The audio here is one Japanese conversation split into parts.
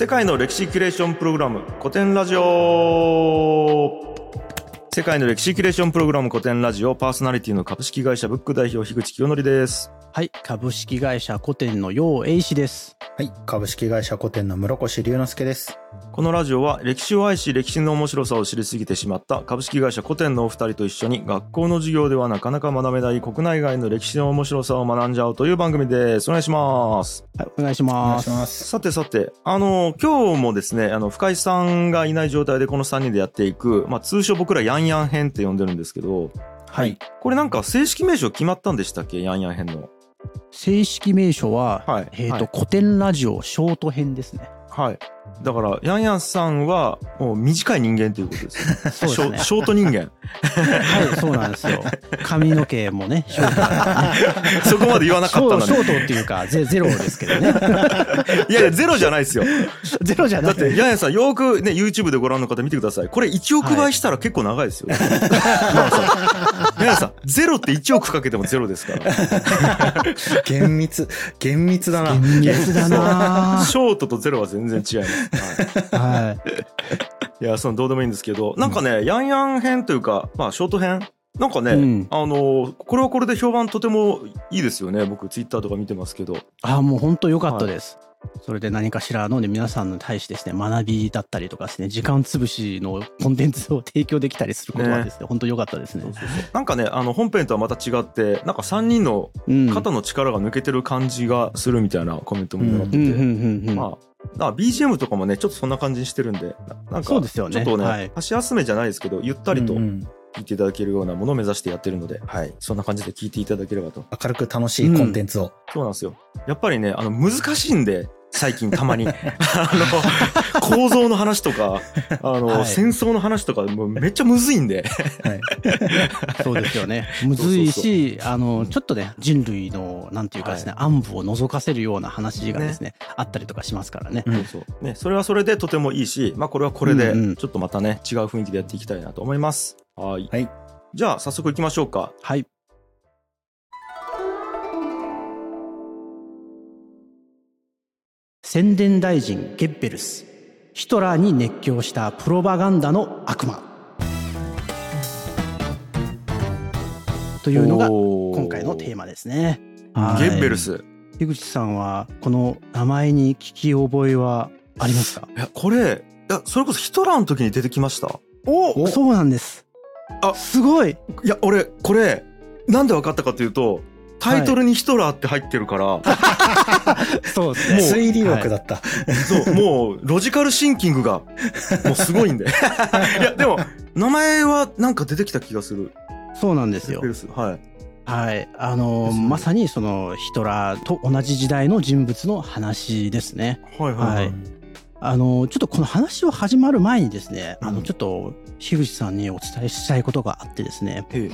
世界の歴史キュレーションプログラム古典ラジオ世界の歴史キュレーションプログラム古典ラジオパーソナリティの株式会社ブック代表樋口清則ですはい。株式会社古典の楊英氏です。はい。株式会社古典の室越龍之介です。このラジオは歴史を愛し歴史の面白さを知りすぎてしまった株式会社古典のお二人と一緒に学校の授業ではなかなか学べない国内外の歴史の面白さを学んじゃおうという番組ですお願いしますはい。お願いします。ます。さてさて、あの、今日もですね、あの、深井さんがいない状態でこの3人でやっていく、まあ、通称僕らヤンヤン編って呼んでるんですけど、はい。これなんか正式名称決まったんでしたっけ？ヤンヤン編の。正式名称は、はいえっ、と、はい古典ラジオショート編ですね。はい。だから、ヤンヤンさんは、もう短い人間ということですね。そうですねショショート人間。はい、そうなんですよ。髪の毛もね、ショートだね。そこまで言わなシかったのに。ショートっていうか、ゼゼロですけどね。いやいや、ゼロじじゃないですよ。ゼロじゃない。だって、ヤンヤンさん、よくね、YouTube でご覧の方見てください。これ1億倍したら結構長いですよ。ヤンヤンさん、ヤンヤンさん、ゼロって1億かけてもゼロですから。厳密、厳密だな。厳密だなショートとゼロは全然違います。はいはい。いや、そのどうでもいいんですけど、なんかね、ヤンヤン編というか、まあ、ショート編？なんかね、うんあの、これはこれで評判とてもいいですよね。僕、ツイッターとか見てますけど。あもう本当良かったです。それで何かしらのね、皆さんに対してですね、学びだったりとかですね、時間潰しのコンテンツを提供できたりすることはですね、本当良かったですね。なんかね、あの、本編とはまた違って、なんか3人のうん。肩の力が抜けてる感じがするみたいなコメントももらって。まあ、あ BGM とかもね、ちょっとそんな感じにしてるんで、ななんか、そうですよねちょっとね、はい箸休めじゃないですけど、ゆったりとうんうん聞いていただけるようなものを目指してやってるので、はい。そんな感じで聞いていただければと。明るく楽しいコンテンツを。そうなんですよ。やっぱりね、あの、難しいんで、最近たまに。あの、構造の話とか、あの、はい戦争の話とか、もうめっちゃむずいんで。はい。そうですよね。むずいし、あの、ちょっとね、人類の、なんていうかですね、暗部を覗かせるような話がですね、あったりとかしますからね。うんそうそう。ね、それはそれでとてもいいし、まあこれはこれでうんうん、ちょっとまたね、違う雰囲気でやっていきたいなと思います。はい。はい。じゃあ、早速行きましょうか。はい。宣伝大臣ゲッベルス。ヒトラーに熱狂したプロパガンダの悪魔。というのが今回のテーマですね。ゲはいッベルス。樋口さんはこの名前に聞き覚えはありますか？いや、これ、いや、それこそヒトラーの時に出てきました。おそうなんです。あすごいいや、俺、これ、なんで分かったかというと、タイトルにヒトラーって入ってるから、そうです推理力だった。そう、もう、ロジカルシンキングが、もうすごいんで。いや、でも、名前はなんか出てきた気がする。そうなんですよ。はい。はい。あのまさにそのヒトラーと同じ時代の人物の話ですね。はいはいはい。はいあのちょっとこの話を始まる前にですね、あうんのちょっと樋口さんにお伝えしたいことがあってですね、へ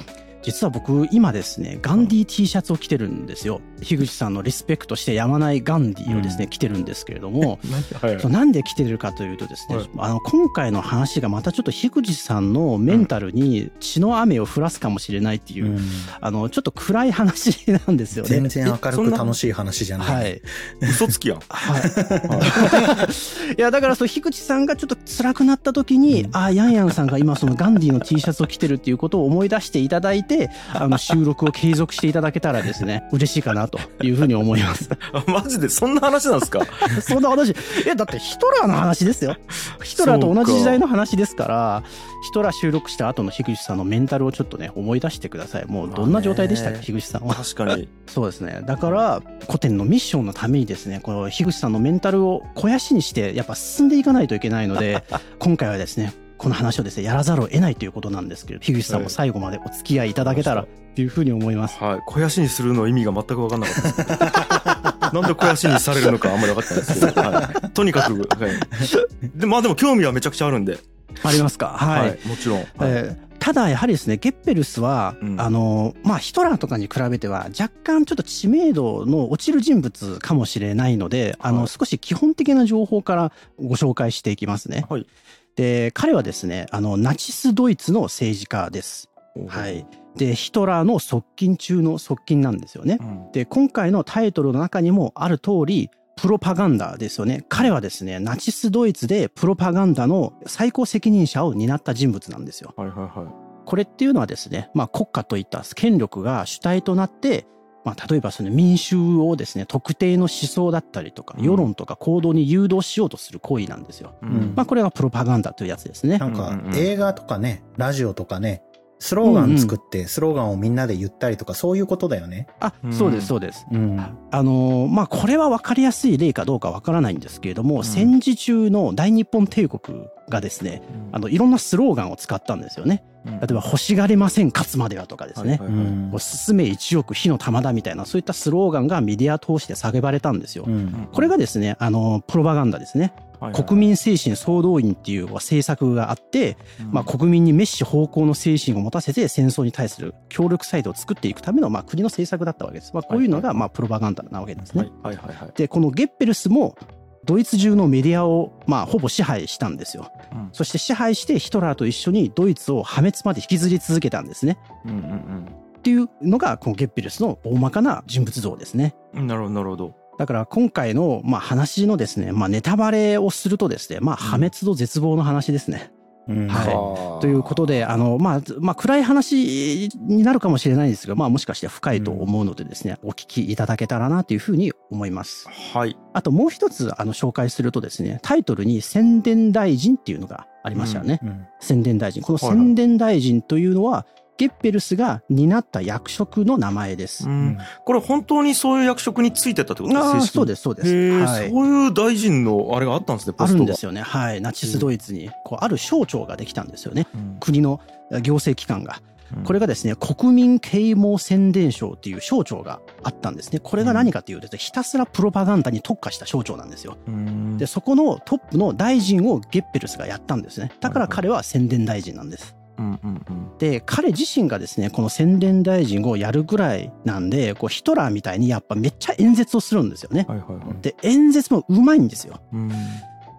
実は僕今ですね、ガンディ T シャツを着てるんですよ。樋口さんのリスペクトしてやまないガンディをですね、着てるんですけれども、えはいなんで来てるかというとですね、はいあの今回の話がまたちょっと樋口さんのメンタルに血の雨を降らすかもしれないっていう、うんあのちょっと暗い話なんですよね。全然明るく楽しい話じゃない。はい。嘘つきやん。はい。いや、だからそう、樋口さんがちょっと辛くなった時に、うんあ、ヤンヤンさんが今そのガンディの T シャツを着てるっていうことを思い出していただいて、あの、収録を継続していただけたらですね、嬉しいかなというふうに思います。あ マジで？そんな話なんですか？そんな話、え、だってヒトラーの話ですよ。ヒトラーと同じ時代の話ですから、ヒトラー収録した後の樋口さんのメンタルをちょっとね、思い出してください。もうどんな状態でしたか、樋口さんは？確かに。そうですね。だから、古典のミッションのためにですね、この樋口さんのメンタルを肥やしにして、やっぱ進んでいかないといけないので、今回はですね、この話をですね、やらざるを得ないということなんですけど、樋口さんも最後までお付き合いいただけたらというふうに思います。はい。肥やしにするの意味が全く分かんなかった。なんで肥やしにされるのかあんまり分かってないですけど。はい。とにかく、はい。で、まあでも興味はめちゃくちゃあるんで。ありますか？はい。もちろん。はいえーただやはりですねゲッペルスは、うんあのまあヒトラーとかに比べては若干ちょっと知名度の落ちる人物かもしれないので、あはいの少し基本的な情報からご紹介していきますね。はいで彼はですねあのナチスドイツの政治家です。はい、でヒトラーの側近中の側近なんですよねう。んで今回のタイトルの中にもある通りプロパガンダですよね。彼はですね、ナチスドイツでプロパガンダの最高責任者を担った人物なんですよ。はいはいはい。これっていうのはですね、まあ国家といった権力が主体となって、まあ例えばその民衆をですね、特定の思想だったりとか、うん世論とか行動に誘導しようとする行為なんですよ。うんまあこれがプロパガンダというやつですねな。んか映画とかね、ラジオとかね、スローガン作って、スローガンをみんなで言ったりとか、そういうことだよね。あう、んそうです、そうです。うん。あのーまあこれは分かりやすい例かどうか分からないんですけれども、ん戦時中の大日本帝国がですね、あのいろんなスローガンを使ったんですよね。例えば、欲しがれません、勝つまではとかですね。はいはいはいうんこう進め一億火の玉だみたいなそういったスローガンがメディア通して叫ばれたんですよ。うんこれがですね、あの、プロパガンダですね。はいはい国民精神総動員っていう政策があって、まあ国民に滅死方向の精神を持たせて戦争に対する協力サイトを作っていくための、まあ国の政策だったわけです。まあこういうのが、まあプロパガンダなわけですね。はいはいはいはい。で、このゲッペルスも、ドイツ中のメディアを、まあ、ほぼ支配したんですよ。うんそして支配してヒトラーと一緒にドイツを破滅まで引きずり続けたんですね。うんうんっていうのが、このゲッペルスの大まかな人物像ですね。うん。なるほどなるほど。だから今回の、まあ、話のですね、まあ、ネタバレをするとですね、まあ、破滅と絶望の話ですね。うんはいはあということで、あの、まあ、まあ、暗い話になるかもしれないですが、まあ、もしかして深いと思うのでですね、お聞きいただけたらなというふうに思います。はい。あともう一つ、あの、紹介するとですね、タイトルに宣伝大臣っていうのがありましたよね。うん宣伝大臣。このはいはい宣伝大臣というのは、ゲッペルスが担った役職の名前です。うんこれ本当にそういう役職についてたってことああ、ですそうです、そうです。はいそういう大臣のあれがあったんですね、ポあストが。るんですよね。はい。ナチスドイツに、こう、ある省庁ができたんですよね。うん国の行政機関が。うんこれがですね、国民啓蒙宣伝省っていう省庁があったんですね。これが何かっていうとひたすらプロパガンダに特化した省庁なんですよ。うんで、そこのトップの大臣をゲッペルスがやったんですね。だから彼は宣伝大臣なんです。うんうんうんで、彼自身がですね、この宣伝大臣をやるぐらいなんで、こうヒトラーみたいにやっぱめっちゃ演説をするんですよね。はいはいはい。で、演説もうまいんですよ。うん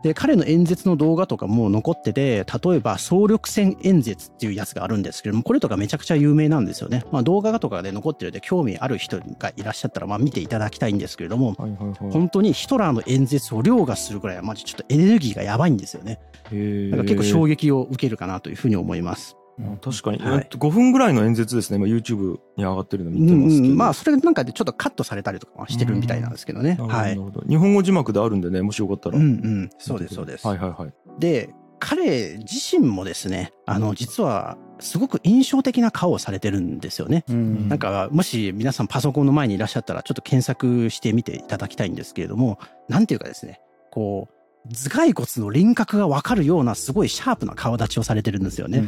で、彼の演説の動画とかも残ってて、例えば総力戦演説っていうやつがあるんですけれども、これとかめちゃくちゃ有名なんですよね。まあ動画とかで残ってるんで興味ある人がいらっしゃったら、まあ見ていただきたいんですけれども、はいはいはい。本当にヒトラーの演説を凌駕するぐらいは、まじちょっとエネルギーがやばいんですよね。へえだから結構衝撃を受けるかなというふうに思います。確かに、はいえっと5分ぐらいの演説ですね。今 YouTube に上がってるのう見てますけど。んうん、まあそれなんかでちょっとカットされたりとかはしてるみたいなんですけどね。なるほどはい。日本語字幕であるんでね、もしよかったら。うんうん。そうです、そうです。はいはいはい。で、彼自身もですね、あの、実は、すごく印象的な顔をされてるんですよね。うんなんか、もし皆さんパソコンの前にいらっしゃったら、ちょっと検索してみていただきたいんですけれども、なんていうかですね、こう、頭蓋骨の輪郭がわかるような、すごいシャープな顔立ちをされてるんですよね。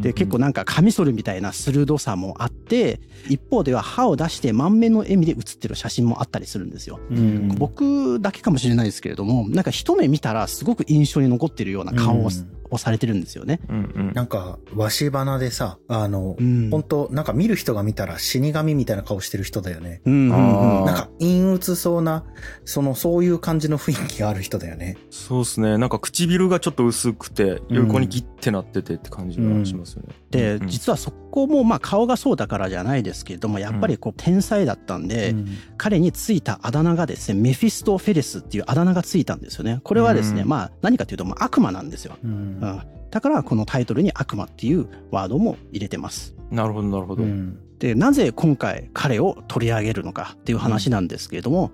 で、結構なんかカミソリみたいな鋭さもあって、一方では歯を出して満面の笑みで写ってる写真もあったりするんですよ。うん僕だけかもしれないですけれども、なんか一目見たらすごく印象に残ってるような顔を,、うんをされてるんですよね。うんうん。なんか、わし花でさ、あのう、ん。本当なんか見る人が見たら死神みたいな顔してる人だよね。うんうんうんなんか陰鬱そうな、その、そういう感じの雰囲気がある人だよね。そうですね。なんか唇がちょっと薄くて、横にギッてなっててって感じがしますよね。で、うん実はそこもまあ顔がそうだからじゃないですけれども、やっぱりこう天才だったんで、うん彼についたあだ名がですね、メフィスト・フェレスっていうあだ名がついたんですよね。これはですね、うんまあ何かというとまあ悪魔なんですよ。うんうん。だからこのタイトルに悪魔っていうワードも入れてます。なるほどなるほど。うんで、なぜ今回彼を取り上げるのかっていう話なんですけれども、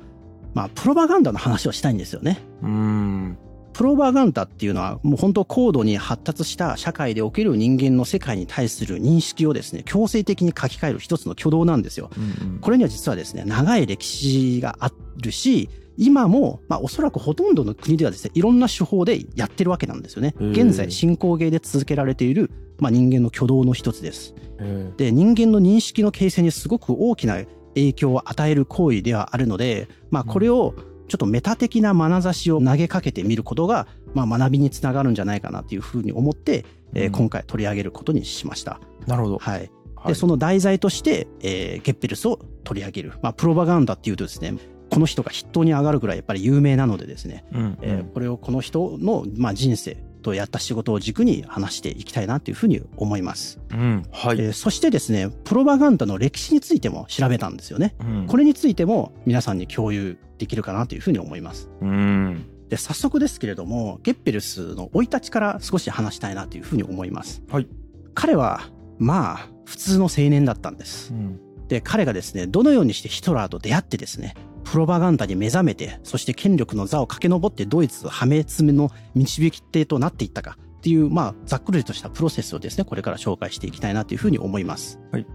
まあプロパガンダの話をしたいんですよね。うん。プロパガンダっていうのはもう本当高度に発達した社会でおける人間の世界に対する認識をですね、強制的に書き換える一つの挙動なんですよ。うんうんこれには実はですね、長い歴史があるし、今も、まあおそらくほとんどの国ではですね、いろんな手法でやってるわけなんですよね。現在進行形で続けられている、まあ人間の挙動の一つです。えで、人間の認識の形成にすごく大きな影響を与える行為ではあるので、まあこれをちょっとメタ的な眼差しを投げかけてみることが、まあ学びにつながるんじゃないかなというふうに思って、えーうん今回取り上げることにしました。ーなるほど。はい。で、はいその題材として、えーゲッペルスを取り上げる。まあ、プロパガンダっていうとですね、この人が筆頭に上がるぐらいやっぱり有名なのでですね、うんえーこれをこの人の、まあ、人生とやった仕事を軸に話していきたいなというふうに思います。うん。はい。えーそしてですね、プロパガンダの歴史についても調べたんですよね。うんこれについても皆さんに共有できるかなというふうに思います。うん。で、早速ですけれども、ゲッペルスの生い立ちから少し話したいなというふうに思います。はい。彼は、まあ、普通の青年だったんです。うん。で、彼がですね、どのようにしてヒトラーと出会ってですね、プロパガンダに目覚めて、そして権力の座を駆け上ってドイツ破滅の導き手となっていったかっていう、まあ、ざっくりとしたプロセスをですね、これから紹介していきたいなというふうに思います。はい。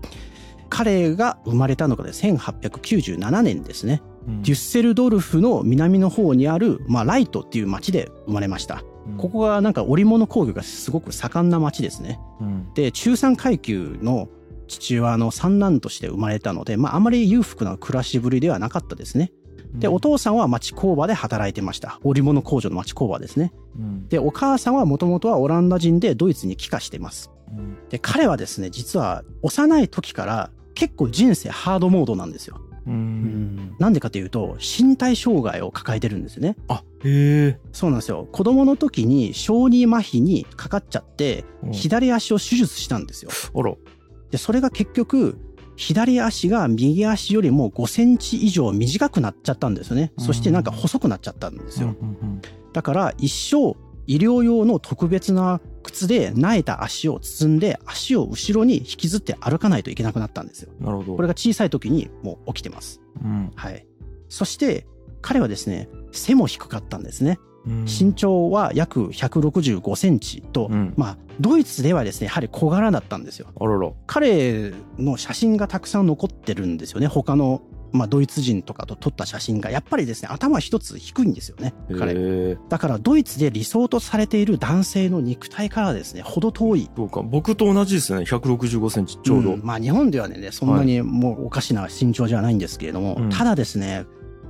彼が生まれたのがね1897年ですね。うんデュッセルドルフの南の方にある、まあ、ライトっていう町で生まれました。ここがなんか織物工業がすごく盛んな町ですね。うん。で、中産階級の父親の三男として生まれたので、まあ、あまり裕福な暮らしぶりではなかったですね。で、お父さんは町工場で働いてました。織物工場の町工場ですね。うん。で、お母さんはもともとはオランダ人でドイツに帰化してます。うんで、彼はですね、実は幼い時から結構人生ハードモードなんですよ。なんでかというと、身体障害を抱えてるんですよね。あ、へえ。そうなんですよ。子供の時に小児麻痺にかかっちゃって、うん左足を手術したんですよ。あら。で、それが結局、左足が右足よりも5センチ以上短くなっちゃったんですよね。そしてなんか細くなっちゃったんですよ。うんだから一生医療用の特別な靴で苗えた足を包んで足を後ろに引きずって歩かないといけなくなったんですよ。うんなるほど。これが小さい時にもう起きてます。うん。はい。そして彼はですね、背も低かったんですね。うん身長は約165センチと、うんまあ、ドイツではですね、やはり小柄だったんですよ。あらら。彼の写真がたくさん残ってるんですよね。他の、まあ、ドイツ人とかと撮った写真が。やっぱりですね、頭一つ低いんですよね、彼。だから、ドイツで理想とされている男性の肉体からですね、ほど遠い。そうか。僕と同じですね。165センチちょうど。んまあ、日本ではね、そんなにもうおかしな身長じゃないんですけれども、うんただですね、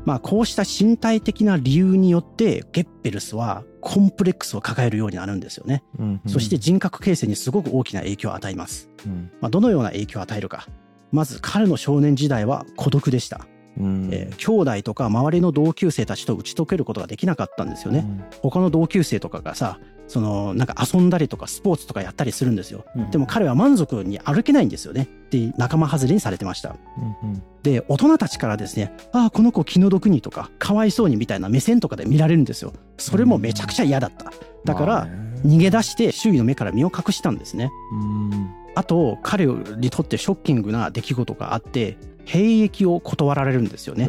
まあ、こうした身体的な理由によって、ゲッペルスはコンプレックスを抱えるようになるんですよね。うんそして、人格形成にすごく大きな影響を与えます。うんまあ、どのような影響を与えるか。まず彼の少年時代は孤独でした。うんえー兄弟とか周りの同級生たちと打ち解けることができなかったんですよね。他の同級生とかがさ、そのなんか遊んだりとかスポーツとかやったりするんですよ。うんでも彼は満足に歩けないんですよね。で、仲間外れにされてました。うんうんで、大人たちからですね、ああ、この子気の毒にとか、かわいそうにみたいな目線とかで見られるんですよ。それもめちゃくちゃ嫌だった。だから逃げ出して周囲の目から身を隠したんですね。うんあと、彼にとってショッキングな出来事があって、兵役を断られるんですよね。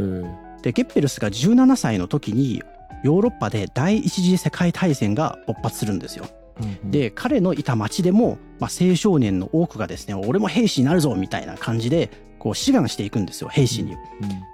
で、ゲッペルスが17歳の時に、ヨーロッパで第一次世界大戦が勃発するんですよ。うんで、彼のいた町でも、まあ、青少年の多くがですね、俺も兵士になるぞみたいな感じで、こう志願していくんですよ、兵士に。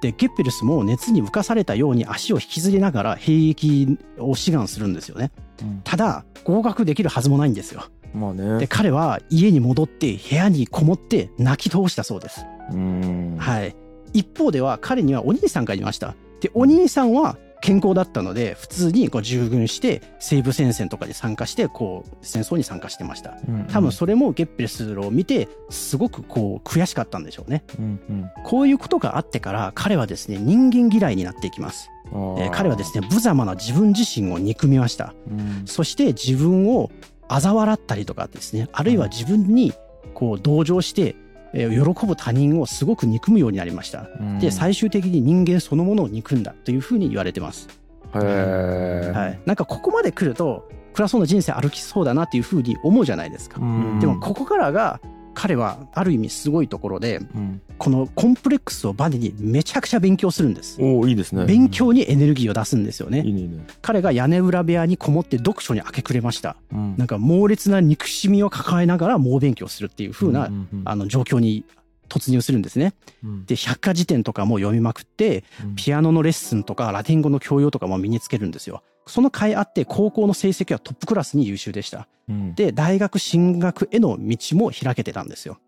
で、ゲッペルスも熱に浮かされたように足を引きずりながら兵役を志願するんですよね。うんただ、合格できるはずもないんですよ。まあで、ね。彼は家に戻って部屋にこもって泣き通したそうです。うんはい。一方では彼にはお兄さんがいました。で、お兄さんは健康だったので、普通にこう従軍して西部戦線とかに参加して、こう戦争に参加してました。うん多分それもゲッペルスを見て、すごくこう悔しかったんでしょうね。うんうんこういうことがあってから彼はですね、人間嫌いになっていきます。えー彼はですね、無様な自分自身を憎みました。うんそして自分を嘲笑ったりとかですね、あるいは自分にこう同情して、えー喜ぶ他人をすごく憎むようになりました。うんで、最終的に人間そのものを憎んだというふうに言われてます。へえはい。なんかここまで来ると、暗そうな人生歩きそうだなっていうふうに思うじゃないですか。うんでもここからが彼はある意味すごいところで、うんこのコンプレックスをバネにめちゃくちゃ勉強するんです。おおいいですね勉強にエネルギーを出すんですよね。いいねいいね彼が屋根裏部屋にこもって読書に明け暮れました。うんなんか猛烈な憎しみを抱えながら猛勉強するっていう風な、うんうんあの状況に突入するんですね。うんで、百科事典とかも読みまくって、うんピアノのレッスンとかラテン語の教養とかも身につけるんですよ。その甲斐あって高校の成績はトップクラスに優秀でした。うんで、大学進学への道も開けてたんですよ。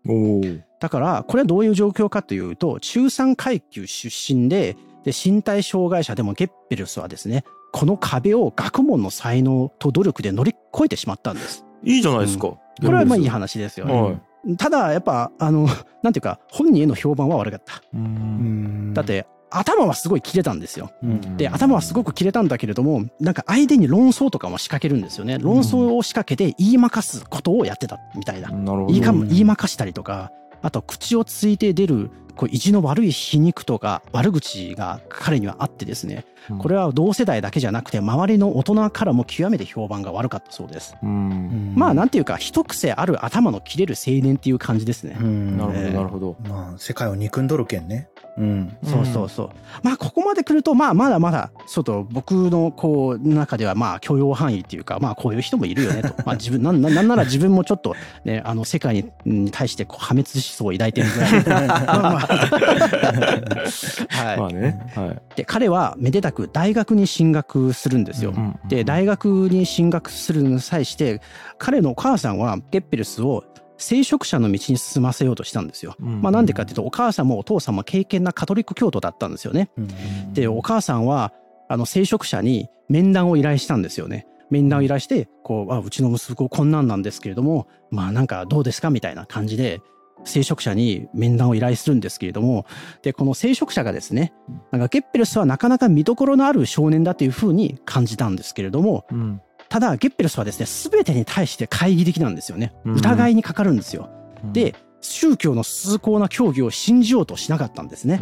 だから、これはどういう状況かというと、中産階級出身で、で、身体障害者でもゲッペルスはですね、この壁を学問の才能と努力で乗り越えてしまったんです。いいじゃないですかこれはまあいい話話ですよね。はいただ、やっぱ、あの、なんていうか、本人への評判は悪かった。ううんんだって、頭はすごい切れたんですよ。うんで、頭はすごく切れたんだけれども、なんか相手に論争とかも仕掛けるんですよね。論争を仕掛けて言いまかすことをやってたみたいな。なるほど。言いかうん言いまかしたりとか、あと口をついて出るこう意地の悪い皮肉とか悪口が彼にはあってですね、うんこれは同世代だけじゃなくて周りの大人からも極めて評判が悪かったそうです。うん。まあなんていうか一癖ある頭の切れる青年っていう感じですね。うんなるほど、えーなるほど。まあ世界を憎んどるけんね。うん。そうそうそう。まあここまで来るとまあまだまだちょっと僕のこう中ではまあ許容範囲っていうかまあこういう人もいるよねと。まあ自分なんなんなら自分もちょっとねあの世界にに対してこう破滅思想を抱いてるぐらい。はい。まあね。はい。で彼はめでたく大学に進学するんですよ。うんで大学に進学するに際して彼のお母さんはゲッペルスを聖職者の道に進ませようとしたんですよ。うんまあなんでかっていうとお母さんもお父さんも敬虔なカトリック教徒だったんですよね。うんでお母さんはあの聖職者に面談を依頼したんですよね。面談を依頼してこうあうちの息子こんなんなんですけれどもまあなんかどうですかみたいな感じで聖職者に面談を依頼するんですけれどもでこの聖職者がですねなんかゲッペルスはなかなか見どころのある少年だというふうに感じたんですけれどもうん。ただゲッペルスはですね全てに対して懐疑的なんですよねうん疑いにかかるんですよ。うん、で宗教の崇高な教義を信じようとしなかったんですね。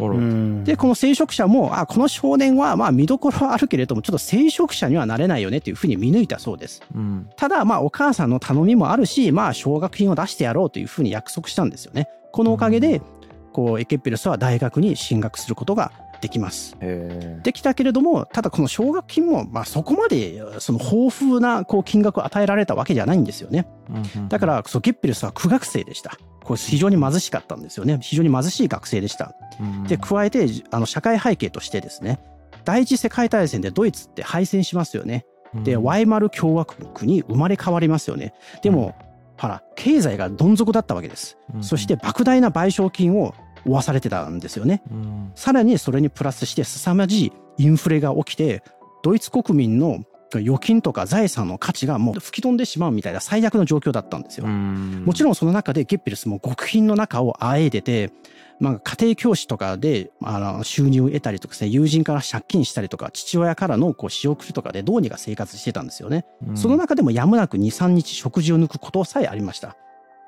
で、この聖職者も、あ、この少年は、まあ、見どころはあるけれども、ちょっと聖職者にはなれないよねっていうふうに見抜いたそうです。うん。ただ、まあ、お母さんの頼みもあるし、まあ、奨学金を出してやろうというふうに約束したんですよね。このおかげで、こう、エケッペルスは大学に進学することができます。できたけれども、ただこの奨学金も、まあ、そこまで、その豊富な、こう、金額を与えられたわけじゃないんですよね。うんだから、そうゲッペルスは苦学生でした。これ非常に貧しかったんですよね。非常に貧しい学生でした。うんで、加えて、あの、社会背景としてですね、第一次世界大戦でドイツって敗戦しますよね。で、うんワイマル共和国に生まれ変わりますよね。でも、ほら、経済がどん底だったわけです。うんそして、莫大な賠償金を負わされてたんですよね。うんさらにそれにプラスして凄まじいインフレが起きて、ドイツ国民の預金とか財産の価値がもう吹き飛んでしまうみたいな最悪の状況だったんですよ。うんもちろんその中でゲッペルスも極貧の中をあえいでて、まあ、家庭教師とかであの収入を得たりとかですね、友人から借金したりとか、父親からのこう仕送りとかでどうにか生活してたんですよね。うんその中でもやむなく2、3日食事を抜くことさえありました。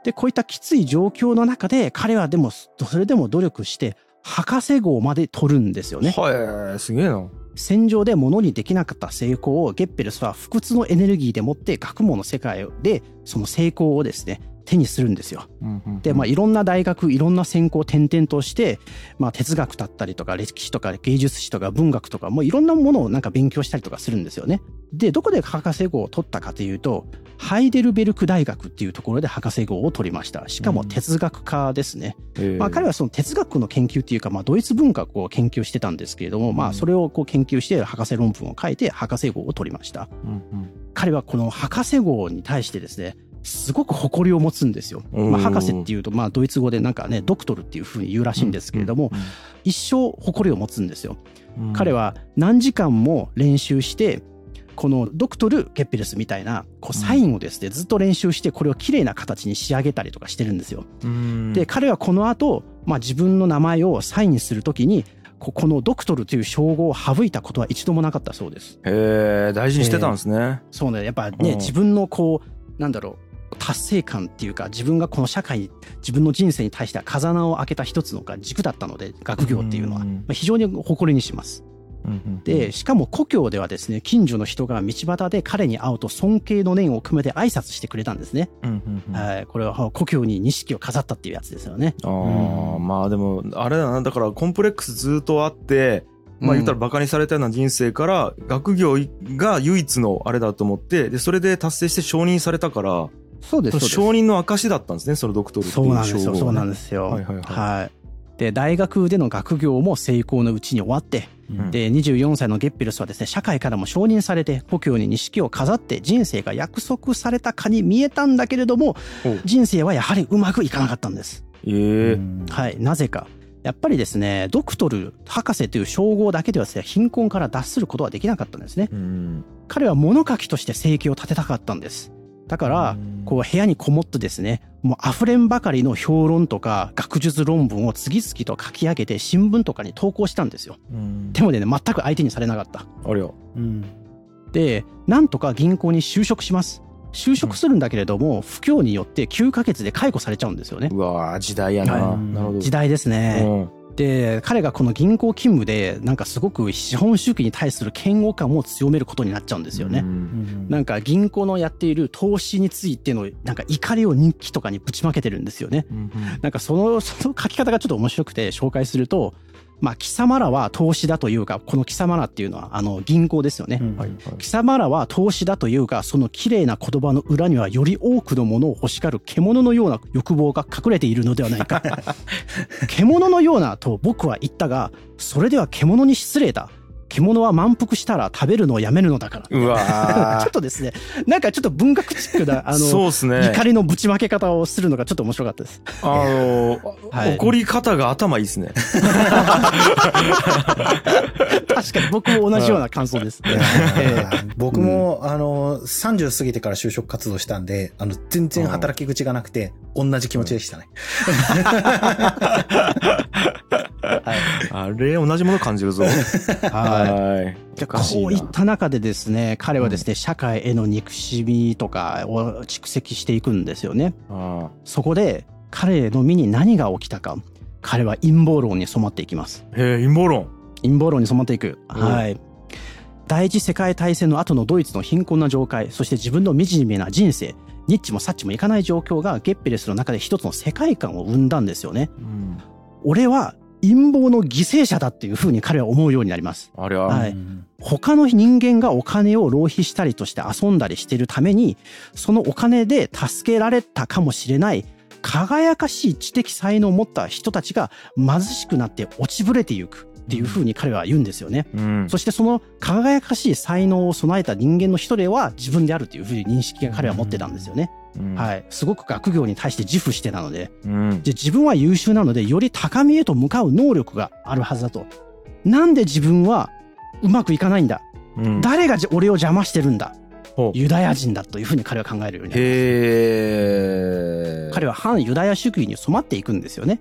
で、こういったきつい状況の中で、彼はでも、それでも努力して、博士号まで取るんですよね。はい、すげえな。戦場で物にできなかった成功をゲッペルスは不屈のエネルギーでもって学問の世界でその成功をですね手にするんですよ。で、まあ、いろんな大学いろんな専攻を転々として、まあ、哲学だったりとか歴史とか芸術史とか文学とかもういろんなものをなんか勉強したりとかするんですよね。でどこで博士号を取ったかというとハイデルベルク大学っていうところで博士号を取りました。しかも哲学科ですね。まあ、彼はその哲学の研究っていうか、まあ、ドイツ文学を研究してたんですけれども、まあ、それをこう研究して博士論文を書いて博士号を取りました。彼はこの博士号に対してですね、すごく誇りを持つんですよ。うんまあ、博士っていうと、まあ、ドイツ語でなんかね、ドクトルっていうふうに言うらしいんですけれども、一生誇りを持つんですよ。彼は何時間も練習して、このドクトル・ゲッペルスみたいなこうサインをですね、ずっと練習してこれをきれいな形に仕上げたりとかしてるんですよ。で彼はこの後、まあ自分の名前をサインするときにここのドクトルという称号を省いたことは一度もなかったそうです。へえ大事にしてたんですね。そうねやっぱね、うん自分のこうなんだろう達成感っていうか自分がこの社会に自分の人生に対しては風穴を開けた一つの軸だったので学業っていうのは、うんまあ、非常に誇りにします。で、しかも故郷ではですね、近所の人が道端で彼に会うと尊敬の念を込めて挨拶してくれたんですね。はい、これは故郷に錦を飾ったっていうやつですよね。ああ、まあでも、あれだな、だからコンプレックスずっとあって、まあ言ったら馬鹿にされたような人生から、学業が唯一のあれだと思って、で、それで達成して承認されたから、そうです、そうです。承認の証だったんですね、そのドクトルそいううなんですよ、そうなんでですよ。はいはいはいで、大学での学業も成功のうちに終わって、うんで、24歳のゲッペルスはですね、社会からも承認されて、故郷に錦を飾って人生が約束されたかに見えたんだけれどもお、人生はやはりうまくいかなかったんです。ええはい、なぜか。やっぱりですね、ドクトル、博士という称号だけではですね、貧困から脱することはできなかったんですね。うん。彼は物書きとして生計を立てたかったんです。だからうん。こう部屋にこもってですねもう溢れんばかりの評論とか学術論文を次々と書き上げて新聞とかに投稿したんですよ。うん。でもね全く相手にされなかった。ありゃ。うん。でなんとか銀行に就職します。就職するんだけれども、不況によって9ヶ月で解雇されちゃうんですよね。うわー時代やな。はい。なるほど。時代ですね、うんで彼がこの銀行勤務でなんかすごく資本主義に対する嫌悪感を強めることになっちゃうんですよね、なんか銀行のやっている投資についてのなんか怒りを日記とかにぶちまけてるんですよね。うん。なんかその その書き方がちょっと面白くて紹介すると、まあ貴様らは投資だというか、この貴様らっていうのはあの銀行ですよね。うんはいはい貴様らは投資だというか、その綺麗な言葉の裏にはより多くのものを欲しがる獣のような欲望が隠れているのではないか。獣のようなと僕は言ったが、それでは獣に失礼だ。獣は満腹したら食べるのをやめるのだから。うわ ちょっーとですね、なんかちょっと文学チックな、あそうの、ね。怒りのぶちまけ方をするのがちょっと面白かったです。あの はい怒り方が頭いいですね。確かに僕も同じような感想です。いやえー僕も、あの、30過ぎてから就職活動したんで、あの、全然働き口がなくて、同じ気持ちでしたね。はいあれ、同じもの感じるぞ。はいはい。こういった中でですね、彼はですね、社会への憎しみとかを蓄積していくんですよね。あそこで、彼の身に何が起きたか、彼は陰謀論に染まっていきます。ーへえ、陰謀論。陰謀論に染まっていく。うんはい。第一次世界大戦の後のドイツの貧困な状態、そして自分の惨めな人生、ニッチもサッチもいかない状況がゲッペレスの中で一つの世界観を生んだんですよね。うん。俺は陰謀の犠牲者だっていうふうに彼は思うようになります。ありゃ。はいうん他の人間がお金を浪費したりとして遊んだりしているために、そのお金で助けられたかもしれない輝かしい知的才能を持った人たちが貧しくなって落ちぶれていくっていうふうに彼は言うんですよね。うん。そしてその輝かしい才能を備えた人間の一人は自分であるっていうふうに認識が彼は持ってたんですよね。うんはい。すごく学業に対して自負してなので、うん。で自分は優秀なのでより高みへと向かう能力があるはずだと。なんで自分はうまくいかないんだ？うん誰がじ俺を邪魔してるんだ？ユダヤ人だというふうに彼は考えるようになるへえ。彼は反ユダヤ主義に染まっていくんですよね。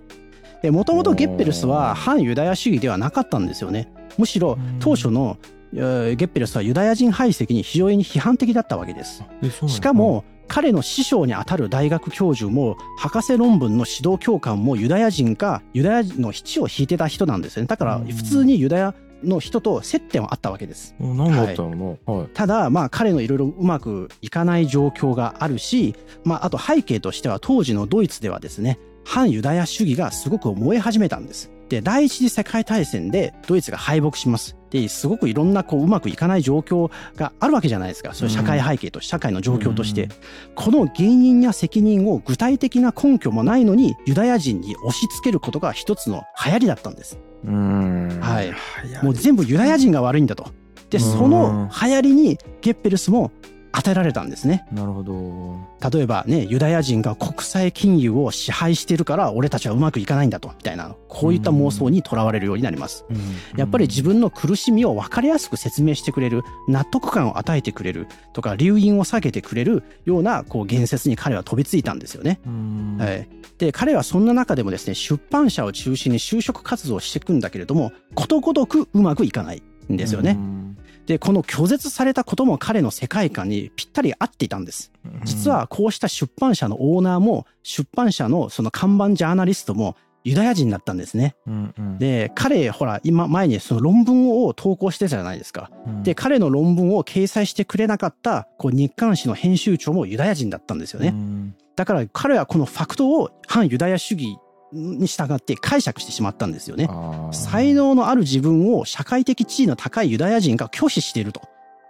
もともとゲッペルスは反ユダヤ主義ではなかったんですよね。むしろ当初のえーゲッペルスはユダヤ人排斥に非常に批判的だったわけです。しか、も彼の師匠にあたる大学教授も博士論文の指導教官もユダヤ人かユダヤ人の七を引いてた人なんですよね。だから普通にユダヤの人と接点はあったわけです。はい。ただ、まあ、彼のいろいろうまくいかない状況があるし、まあ、あと背景としては当時のドイツではですね、反ユダヤ主義がすごく燃え始めたんです。で、第一次世界大戦でドイツが敗北します。で、すごくいろんなこううまくいかない状況があるわけじゃないですか。そういう社会背景と、社会の状況として。この原因や責任を具体的な根拠もないのに、ユダヤ人に押し付けることが一つの流行りだったんです。うん。はいやもう全部ユダヤ人が悪いんだと。で、その流行りにゲッペルスも与えられたんですね。なるほど。例えばね、ユダヤ人が国際金融を支配してるから俺たちはうまくいかないんだと、みたいな、こういった妄想にとらわれるようになります。うんやっぱり自分の苦しみを分かりやすく説明してくれる、納得感を与えてくれるとか、留飲を下げてくれるようなこう言説に彼は飛びついたんですよね。うん。はい、で彼はそんな中でもですね出版社を中心に就職活動をしていくんだけれどもことごとくうまくいかないんですよね。うん。でこの拒絶されたことも彼の世界観にぴったり合っていたんです。実はこうした出版社のオーナーも出版社のその看板ジャーナリストもユダヤ人だったんですね。うん、うん、で彼ほら今前にその論文を投稿してたじゃないですか。うんで彼の論文を掲載してくれなかったこう日刊誌の編集長もユダヤ人だったんですよね。うんだから彼はこのファクトを反ユダヤ主義に従って解釈してしまったんですよね。才能のある自分を社会的地位の高いユダヤ人が拒否していると。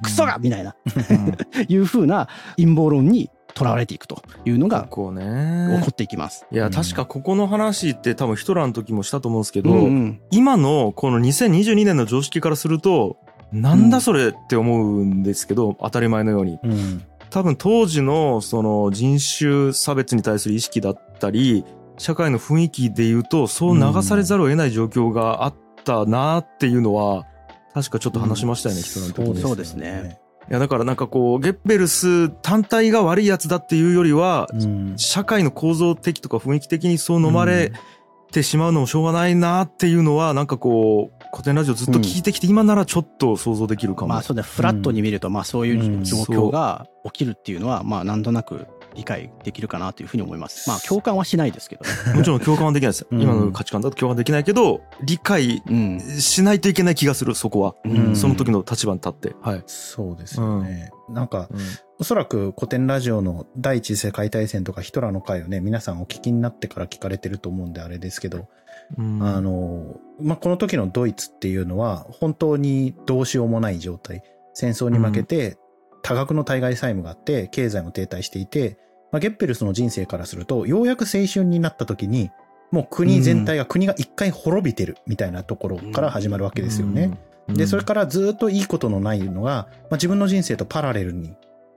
クソが！みたいな、いうふうな陰謀論にとらわれていくというのが起ね。こっていきます。いや、うん。確かここの話って多分ヒトラーの時もしたと思うんですけど、うんうん。今のこの2022年の常識からすると、なんだそれって思うんですけど、当たり前のように。うん。多分当時のその人種差別に対する意識だったり、社会の雰囲気で言うと、そう流されざるを得ない状況があったなっていうのは、確かちょっと話しましたよね、ヒトラーの時に。そうですね。いやだからなんかこうゲッベルス単体が悪いやつだっていうよりは、うん社会の構造的とか雰囲気的にそう飲まれてしまうのもしょうがないなっていうのはなんかこう古典ラジオずっと聞いてきて、今ならちょっと想像できるかも。まあそうだ、フラットに見ると、まあそういう状況が起きるっていうのは、まあなんとなく理解できるかなというふうに思います。まあ共感はしないですけどね。もちろん共感はできないです。うん今の価値観だと共感できないけど、理解うん。しないといけない気がする、そこは。うんその時の立場に立って。はい。そうですよね。なんか、おそらく古典ラジオの第一次世界大戦とかヒトラーの回をね、皆さんお聞きになってから聞かれてると思うんであれですけど、うんあの、まあ、この時のドイツっていうのは本当にどうしようもない状態。戦争に負けて多額の対外債務があって経済も停滞していて、まあ、ゲッペルスの人生からするとようやく青春になった時にもう国全体が、国が一回滅びてるみたいなところから始まるわけですよね。うん。で、それからずっといいことのないのが、まあ、自分の人生とパラレルに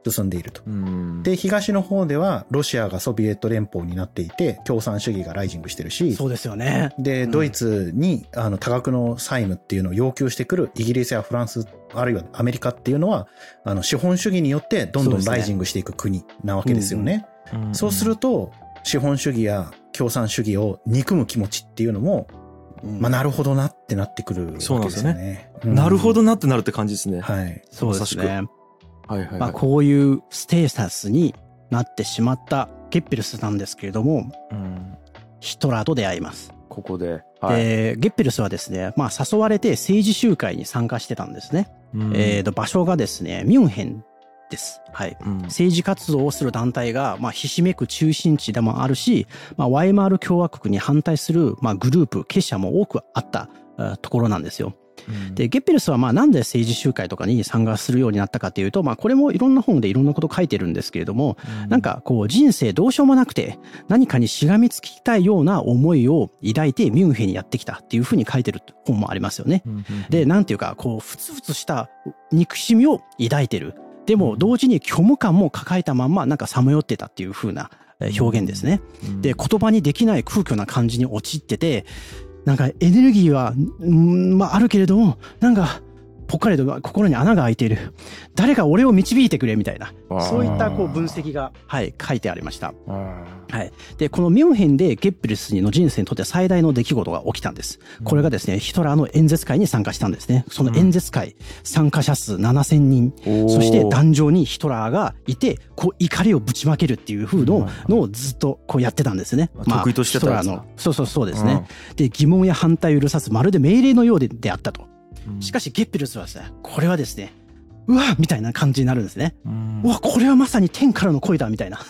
進んでいると。うんで、東の方ではロシアがソビエト連邦になっていて、共産主義がライジングしてるし、そうですよね。で、うんドイツにあの多額の債務っていうのを要求してくるイギリスやフランス、あるいはアメリカっていうのは、あの資本主義によってどんどんライジングしていく国なわけですよね。うんそうすると、資本主義や共産主義を憎む気持ちっていうのも、うんまあ、なるほどなってなってくるわけですよね。そうなんですうんなるほどなってなるって感じですね。はい。そうですまね。はいはいはい。まあこういうステータスになってしまったゲッペルスなんですけれども、うんヒトラーと出会います。ここで。はい。で、ゲッペルスはですね、まあ誘われて政治集会に参加してたんですね。うんえーと、場所がですね、ミュンヘンです。はい。うん政治活動をする団体が、まあ、ひしめく中心地でもあるし、まあ、ワイマール共和国に反対する、まあ、グループ、結社も多くあったあところなんですよ。で、ゲッペルスはまあなんで政治集会とかに参加するようになったかっていうと、まあこれもいろんな本でいろんなこと書いてるんですけれども、なんかこう人生どうしようもなくて何かにしがみつきたいような思いを抱いてミュンヘンにやってきたっていうふうに書いてる本もありますよね。うんうんで、なんていうか、こう、ふつふつした憎しみを抱いてる。でも、同時に虚無感も抱えたまんま、なんかさまよってたっていう風なえー表現ですね。うんで、言葉にできない空虚な感じに陥ってて、なんかエネルギーは、うんまあ、あるけれども、なんか、ぽっかりと心に穴が開いている。誰か俺を導いてくれみたいな。そういったこう分析が、はい、書いてありました。あはい。で、このミュンヘンでゲッペルスの人生にとって最大の出来事が起きたんです。これがですね、ヒトラーの演説会に参加したんですね。その演説会、参加者数7000人。ーそして壇上にヒトラーがいて、こう怒りをぶちまけるっていう風ののをずっとこうやってたんですね。あ得意としてたやつだヒトラーの、そうそうそうですね。で、疑問や反対を許さず、まるで命令のようでであったと。うんしかしゲッペルスはですね、これはですね、うわみたいな感じになるんですね。うんうわ、これはまさに天からの声だみたいな。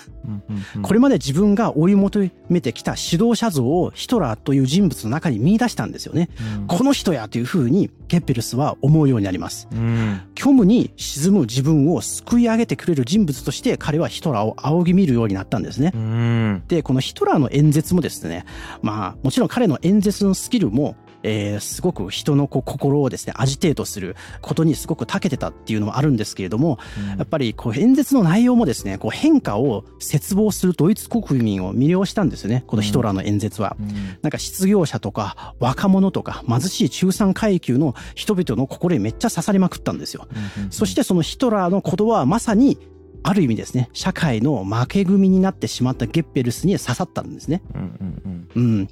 これまで自分が追い求めてきた指導者像をヒトラーという人物の中に見出したんですよね。うんこの人やというふうにゲッペルスは思うようになります。うん虚無に沈む自分を救い上げてくれる人物として彼はヒトラーを仰ぎ見るようになったんですねう。んで、このヒトラーの演説もですね、まあもちろん彼の演説のスキルもえーすごく人のこう心をですね、アジテートすることにすごく長けてたっていうのもあるんですけれども、やっぱりこう演説の内容もですね、こう変化を切望するドイツ国民を魅了したんですよね、このヒトラーの演説は。うんなんか失業者とか若者とか貧しい中産階級の人々の心にめっちゃ刺さりまくったんですよ。そしてそのヒトラーの言葉はまさにある意味ですね、社会の負け組になってしまったゲッペルスに刺さったんですね。うんうんうん。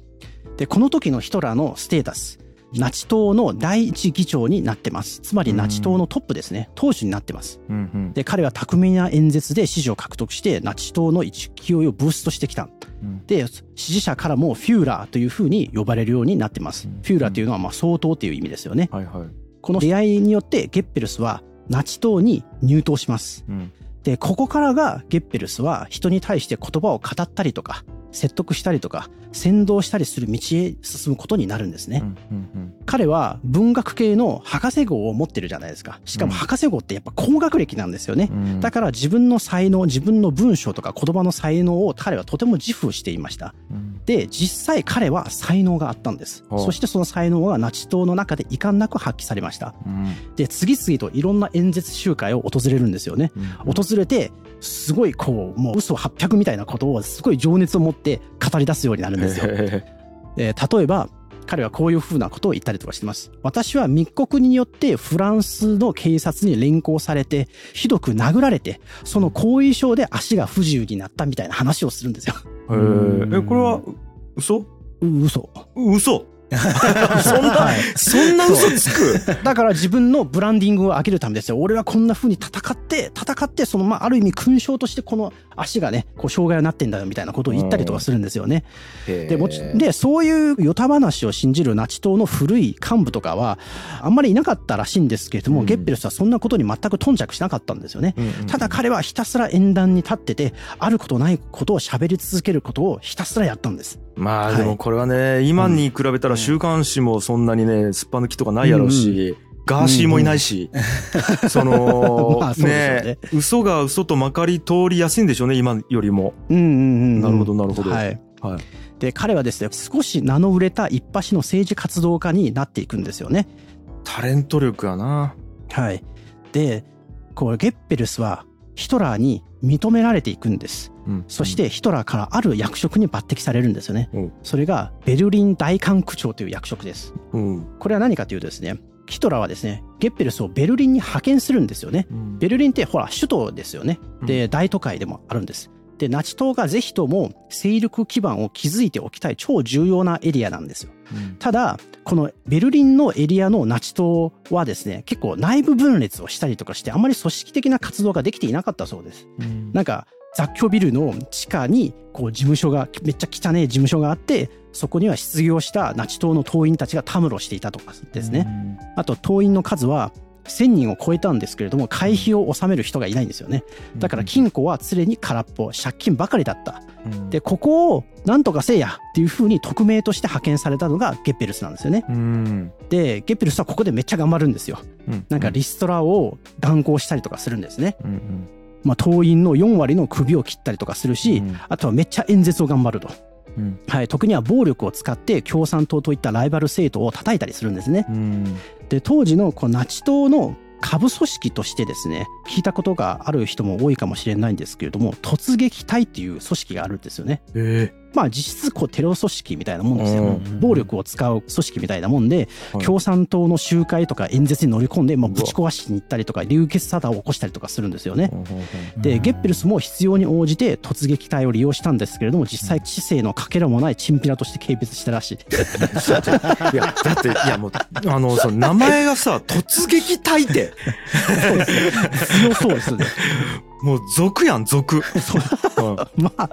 で、この時のヒトラーのステータス、ナチ党の第一議長になってます。つまりナチ党のトップですね。党首になってます。うんうんで、彼は巧みな演説で支持を獲得して、ナチ党の勢いをブーストしてきた。うんで、支持者からもフューラーというふうに呼ばれるようになってます。フューラーというのはまあ総統という意味ですよね。はいはいこの出会いによってゲッペルスはナチ党に入党します。うんで、ここからがゲッペルスは人に対して言葉を語ったりとか、説得したりとか、先導したりする道へ進むことになるんですね。彼は文学系の博士号を持ってるじゃないですか。しかもうん博士号ってやっぱ高学歴なんですよねう。んだから自分の才能、自分の文章とか言葉の才能を彼はとても自負していました。うんで、実際彼は才能があったんです。そしてその才能がナチ党の中で遺憾なく発揮されました。うんで、次々といろんな演説集会を訪れるんですよね。うん訪れて、すごいこう、もう嘘800みたいなことをすごい情熱を持って語り出すようになるんですよ。へえー例えば、彼はこういうふうなことを言ったりとかしてます。私は密告によってフランスの警察に連行されて、ひどく殴られて、その後遺症で足が不自由になったみたいな話をするんですよ。へーえ、これは、嘘？う嘘。嘘 そんな、はいそんな嘘つく？だから自分のブランディングを上げるためですよ。俺はこんな風に戦って、戦って、その、まあ、ある意味勲章としてこの足がね、こう、障害になってんだよみたいなことを言ったりとかするんですよね。で、もち、で、そういうヨタ話を信じるナチ党の古い幹部とかは、あんまりいなかったらしいんですけれども、うんゲッペルスはそんなことに全く頓着しなかったんですよね。うんうんただ彼はひたすら演壇に立ってて、あることないことを喋り続けることをひたすらやったんです。はいまあでもこれはね、今に比べたら週刊誌もそんなにね、すっぱ抜きとかないやろうし、ガーシーもいないし、その、まあね嘘が嘘とまかり通りやすいんでしょうね、今よりも。うんうんうんうん。なるほどなるほどはい。はい。で、彼はですね、少し名の売れた一発の政治活動家になっていくんですよね。タレント力やな。はい。で、こう、ゲッペルスはヒトラーに認められていくんです。うんそし、てヒトラーからある役職に抜擢されるんですよねうん。それがベルリン大管区長という役職です。うん。これは何かというとですね、ヒトラーはですね、ゲッペルスをベルリンに派遣するんですよね。うんベルリンってほら首都ですよね。で、大都会でもあるんです。で、ナチ党がぜひとも勢力基盤を築いておきたい超重要なエリアなんですよ。うんただ、このベルリンのエリアのナチ党はですね、結構内部分裂をしたりとかして、あまり組織的な活動ができていなかったそうです。うんなんか、雑居ビルの地下に、こう、事務所が、めっちゃ汚い事務所があって、そこには失業したナチ党の党員たちがたむろしていたとかですね。。あと、党員の数は、1000人を超えたんですけれども、会費を納める人がいないんですよね。だから金庫は常に空っぽ、借金ばかりだった。うん、で、ここをなんとかせいやっていうふうに匿名として派遣されたのがゲッペルスなんですよね。うん。で、ゲッペルスはここでめっちゃ頑張るんですよ。うんなんかリストラを断行したりとかするんですね。まあ、党員の4割の首を切ったりとかするし、うんあとはめっちゃ演説を頑張ると。うんはい、特には暴力を使って共産党といったライバル政党を叩いたりするんですね。うんで、当時のこうナチ党の下部組織としてですね、聞いたことがある人も多いかもしれないんですけれども、突撃隊っていう組織があるんですよね。えまあ実質こうテロ組織みたいなもんですよ。うん暴力を使う組織みたいなもんで、はい共産党の集会とか演説に乗り込んで、まあ、ぶち壊しに行ったりとか、流血沙汰を起こしたりとかするんですよね。えで、ゲッペルスも必要に応じて突撃隊を利用したんですけれども、実際知性のかけらもないチンピラとして軽蔑したらしい。いや、だって、いやもう、あの、その名前がさ、突撃隊って、強 そうですね。もう族やん、族。うん まあ、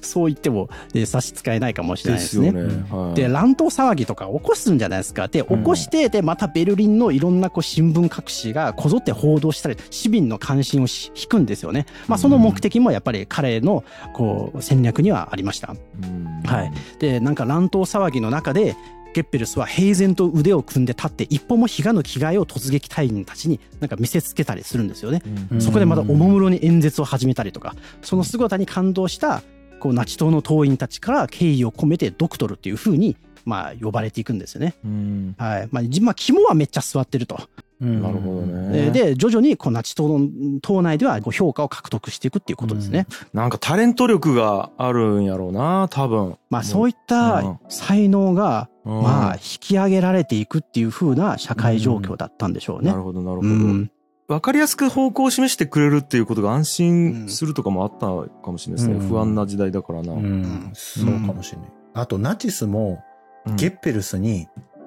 そう言っても、えー差し支えないかもしれないですね。でね。はいで、乱闘騒ぎとか起こすんじゃないですか。で、起こして、で、またベルリンのいろんなこう新聞各紙がこぞって報道したり、市民の関心をし引くんですよね。まあ、その目的もやっぱり彼のこう戦略にはありました。うんはい。で、なんか乱闘騒ぎの中で、ゲッペルスは平然と腕を組んで立って一歩も日がぬ着替えを突撃隊員たちになんか見せつけたりするんですよね。うんそこでまたおもむろに演説を始めたりとか、その姿に感動した、こう、ナチ党の党員たちから敬意を込めてドクトルっていう風に、まあ、呼ばれていくんですよね。うんはい。まあ、じまあ、肝はめっちゃ座ってると。なるほどね。で、徐々に、こう、ナチ党の党内ではこう評価を獲得していくっていうことですね。なんかタレント力があるんやろうな、多分。まあ、そういった才能が、うんまあ、引き上げられていくっていう風な社会状況だったんでしょうねな。るほど、なるほど。うん。わかりやすく方向を示してくれるっていうことが安心するとかもあったかもしれないですね。うん不安な時代だからな。うん、そうかもしれない。あと、ナチスもうんゲッペルスに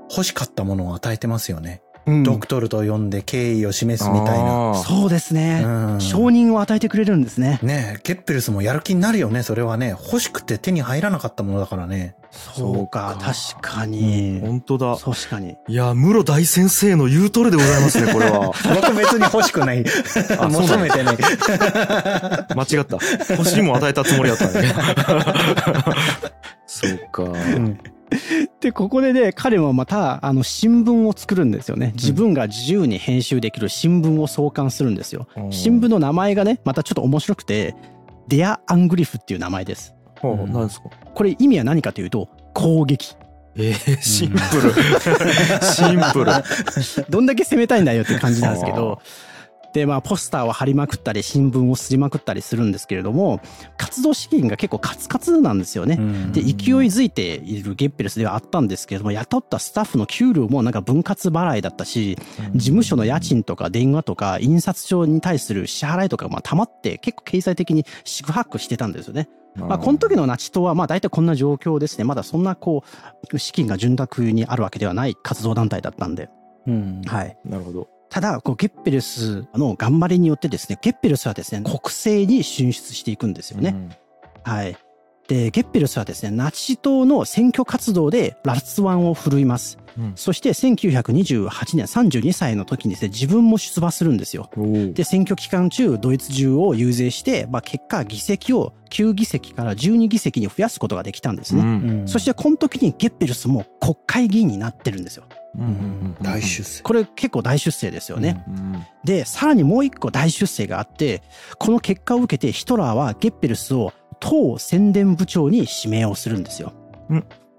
欲しかったものを与えてますよね。うんドクトルと呼んで敬意を示すみたいな。そうですね。うん承認を与えてくれるんですね。ねえ、ゲッペルスもやる気になるよね、それはね。欲しくて手に入らなかったものだからね。そうか、確かに。本当だ。確かに。いや、室大先生の言う通りでございますね、これは。僕別に欲しくない。あそう求めてない。間違った。欲しいもん与えたつもりだったね。そうか。うん で、ここでね、彼はまた、あの、新聞を作るんですよね。自分が自由に編集できる新聞を創刊するんですよ。うん新聞の名前がね、またちょっと面白くて、デア・アングリフっていう名前です。ほう何ですか？これ意味は何かというと、攻撃。えー、シンプル。シンプル。どんだけ攻めたいんだよって感じなんですけど、で、まあ、ポスターを貼りまくったり、新聞をすりまくったりするんですけれども、活動資金が結構カツカツなんですよね。で、勢いづいているゲッペルスではあったんですけれども、雇ったスタッフの給料もなんか分割払いだったし、事務所の家賃とか電話とか、印刷所に対する支払いとか、まあ、溜まって結構経済的に四苦八苦してたんですよね。まあ、この時のナチ党は、まあ、大体こんな状況ですね。まだそんな、こう、資金が潤沢にあるわけではない活動団体だったんで。うん。はい。なるほど。ただ、こう、ゲッペルスの頑張りによってですね、ゲッペルスはですね、国政に進出していくんですよね。はい。で、ゲッペルスはですね、ナチ党の選挙活動でラツワンを振るいます。うんそして1928年32歳の時にですね、自分も出馬するんですよ。で、選挙期間中、ドイツ中を遊説して、まあ、結果、議席を9議席から12議席に増やすことができたんですね。うんそして、この時にゲッペルスも国会議員になってるんですよ。うんうんうん大出世。これ結構大出世ですよね。うんで、さらにもう一個大出世があって、この結果を受けてヒトラーはゲッペルスを党宣伝部長に指名をするんですよ。